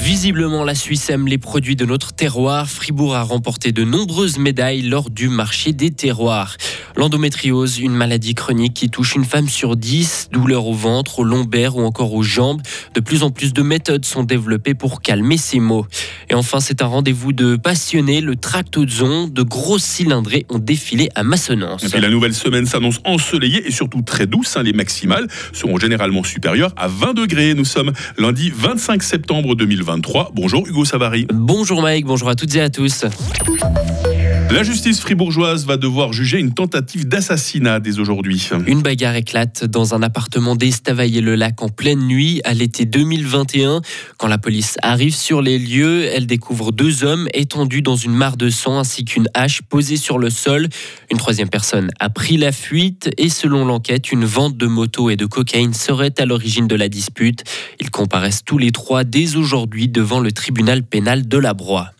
Visiblement, la Suisse aime les produits de notre terroir. Fribourg a remporté de nombreuses médailles lors du marché des terroirs. L'endométriose, une maladie chronique qui touche une femme sur dix, douleurs au ventre, au lombaire ou encore aux jambes. De plus en plus de méthodes sont développées pour calmer ces maux. Et enfin, c'est un rendez-vous de passionnés. Le tractozon, de grosses cylindrées ont défilé à Massonance. Et puis la nouvelle semaine s'annonce ensoleillée et surtout très douce. Hein. Les maximales seront généralement supérieures à 20 degrés. Nous sommes lundi 25 septembre 2020. Bonjour Hugo Savary. Bonjour Mike, bonjour à toutes et à tous. La justice fribourgeoise va devoir juger une tentative d'assassinat dès aujourd'hui. Une bagarre éclate dans un appartement d'Estavayer-le-Lac en pleine nuit à l'été 2021. Quand la police arrive sur les lieux, elle découvre deux hommes étendus dans une mare de sang ainsi qu'une hache posée sur le sol. Une troisième personne a pris la fuite et selon l'enquête, une vente de motos et de cocaïne serait à l'origine de la dispute. Ils comparaissent tous les trois dès aujourd'hui devant le tribunal pénal de la Broye.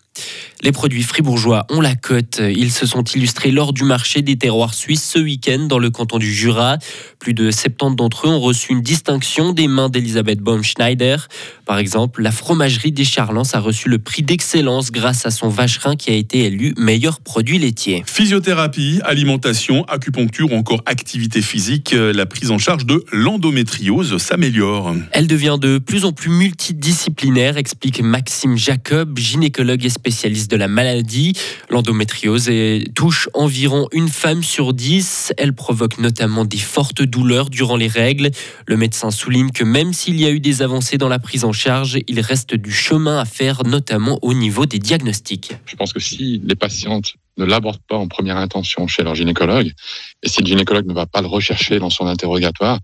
Les produits fribourgeois ont la cote. Ils se sont illustrés lors du marché des terroirs suisses ce week-end dans le canton du Jura. Plus de 70 d'entre eux ont reçu une distinction des mains d'Elisabeth Baumschneider. Par exemple, la fromagerie des Charlans a reçu le prix d'excellence grâce à son vacherin qui a été élu meilleur produit laitier. Physiothérapie, alimentation, acupuncture ou encore activité physique, la prise en charge de l'endométriose s'améliore. Elle devient de plus en plus multidisciplinaire, explique Maxime Jacob, gynécologue et spécialiste de la maladie. L'endométriose touche environ une femme sur dix. Elle provoque notamment des fortes douleurs durant les règles. Le médecin souligne que même s'il y a eu des avancées dans la prise en charge, il reste du chemin à faire, notamment au niveau des diagnostics. Je pense que si les patientes ne l'abordent pas en première intention chez leur gynécologue, et si le gynécologue ne va pas le rechercher dans son interrogatoire,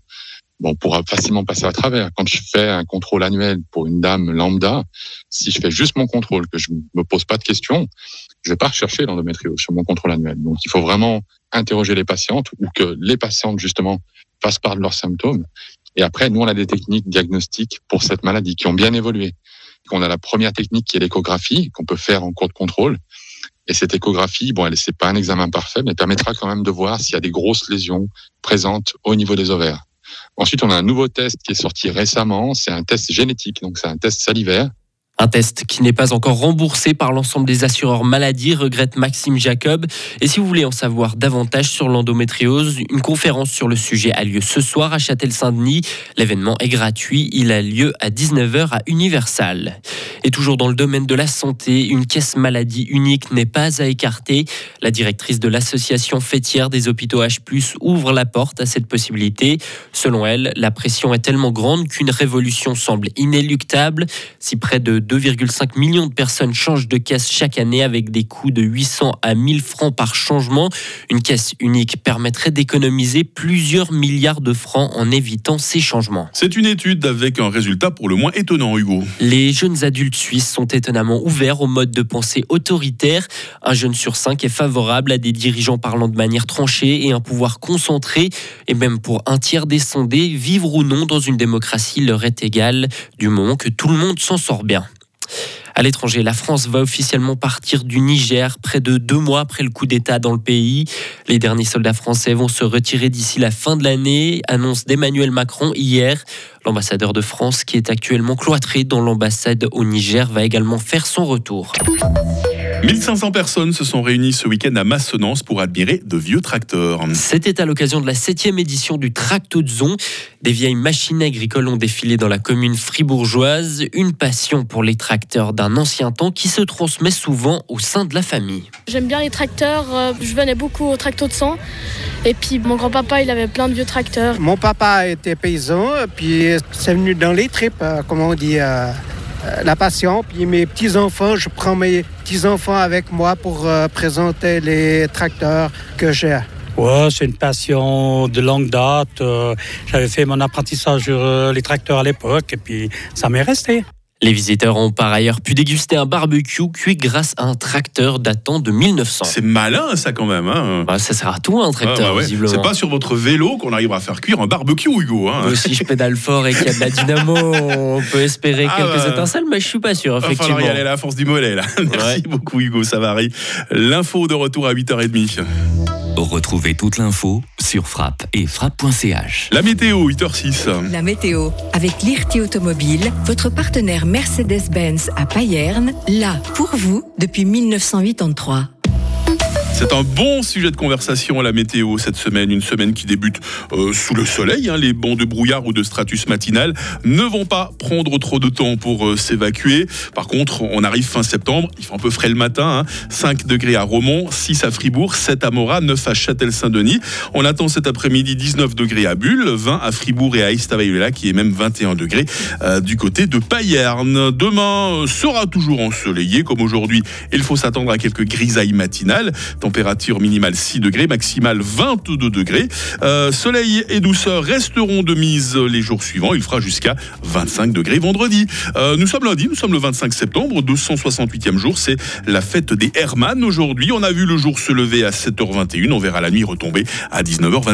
on pourra facilement passer à travers. Quand je fais un contrôle annuel pour une dame lambda, si je fais juste mon contrôle, que je me pose pas de questions, je vais pas rechercher l'endométriose sur mon contrôle annuel. Donc, il faut vraiment interroger les patientes ou que les patientes, justement, fassent part de leurs symptômes. Et après, nous, on a des techniques diagnostiques pour cette maladie qui ont bien évolué. On a la première technique qui est l'échographie, qu'on peut faire en cours de contrôle. Et cette échographie, bon, elle c'est pas un examen parfait, mais permettra quand même de voir s'il y a des grosses lésions présentes au niveau des ovaires. Ensuite, on a un nouveau test qui est sorti récemment. C'est un test génétique, donc c'est un test salivaire. Un test qui n'est pas encore remboursé par l'ensemble des assureurs maladie, regrette Maxime Jacob. Et si vous voulez en savoir davantage sur l'endométriose, une conférence sur le sujet a lieu ce soir à Châtel-Saint-Denis. L'événement est gratuit, il a lieu à 19h à Universal. Et toujours dans le domaine de la santé, une caisse maladie unique n'est pas à écarter. La directrice de l'association fêtière des hôpitaux H+, ouvre la porte à cette possibilité. Selon elle, la pression est tellement grande qu'une révolution semble inéluctable. Si près de 2,5 millions de personnes changent de caisse chaque année avec des coûts de 800 à 1000 francs par changement, une caisse unique permettrait d'économiser plusieurs milliards de francs en évitant ces changements. C'est une étude avec un résultat pour le moins étonnant, Hugo. Les jeunes adultes suisses sont étonnamment ouverts au mode de pensée autoritaire. Un jeune sur cinq est favorable à des dirigeants parlant de manière tranchée et un pouvoir concentré. Et même pour un tiers des sondés, vivre ou non dans une démocratie leur est égal, du moment que tout le monde s'en sort bien. À l'étranger, la France va officiellement partir du Niger près de deux mois après le coup d'État dans le pays. Les derniers soldats français vont se retirer d'ici la fin de l'année, annonce d'Emmanuel Macron hier. L'ambassadeur de France, qui est actuellement cloîtré dans l'ambassade au Niger, va également faire son retour. 1500 personnes se sont réunies ce week-end à Massonance pour admirer de vieux tracteurs. C'était à l'occasion de la septième édition du Tractozon. Des vieilles machines agricoles ont défilé dans la commune fribourgeoise. Une passion pour les tracteurs d'un ancien temps qui se transmet souvent au sein de la famille. J'aime bien les tracteurs. Euh, je venais beaucoup au tracto de sang. Et puis mon grand-papa, il avait plein de vieux tracteurs. Mon papa était paysan, puis c'est venu dans les tripes, euh, comment on dit. Euh, la passion. Puis mes petits-enfants, je prends mes petits-enfants avec moi pour euh, présenter les tracteurs que j'ai. Ouais, c'est une passion de longue date. Euh, j'avais fait mon apprentissage sur les tracteurs à l'époque et puis ça m'est resté. Les visiteurs ont par ailleurs pu déguster un barbecue cuit grâce à un tracteur datant de 1900. C'est malin ça quand même. Hein. Bah, ça sert à tout un tracteur, visiblement. C'est pas sur votre vélo qu'on arrivera à faire cuire un barbecue, Hugo. Hein. Si je pédale fort et qu'il y a de la dynamo, on peut espérer ah quelques bah. étincelles, mais je suis pas sûr, effectivement. Il va y aller la force du mollet là. Merci beaucoup Hugo Savary. L'info de retour à 8h30. Retrouvez toute l'info sur frappe et frappe.ch. La météo, 8h06. La météo, avec l'IRT Automobile, votre partenaire Mercedes-Benz à Payerne, là pour vous depuis 1983. C'est un bon sujet de conversation à la météo cette semaine, une semaine qui débute euh, sous le soleil. Hein. Les bancs de brouillard ou de stratus matinal ne vont pas prendre trop de temps pour euh, s'évacuer. Par contre, on arrive fin septembre, il fait un peu frais le matin, 5 hein. degrés à Romont, 6 à Fribourg, 7 à Morat, 9 à Châtel-Saint-Denis. On attend cet après-midi 19 degrés à Bulle, 20 à Fribourg et à Estavayer qui est même 21 degrés euh, du côté de Payerne. Demain sera toujours ensoleillé comme aujourd'hui. Il faut s'attendre à quelques grisailles matinales température minimale 6 degrés, maximale 22 degrés. Euh, soleil et douceur resteront de mise les jours suivants. Il fera jusqu'à 25 degrés vendredi. Euh, nous sommes lundi, nous sommes le 25 septembre, 268e jour. C'est la fête des Hermann aujourd'hui. On a vu le jour se lever à 7h21. On verra la nuit retomber à 19h21.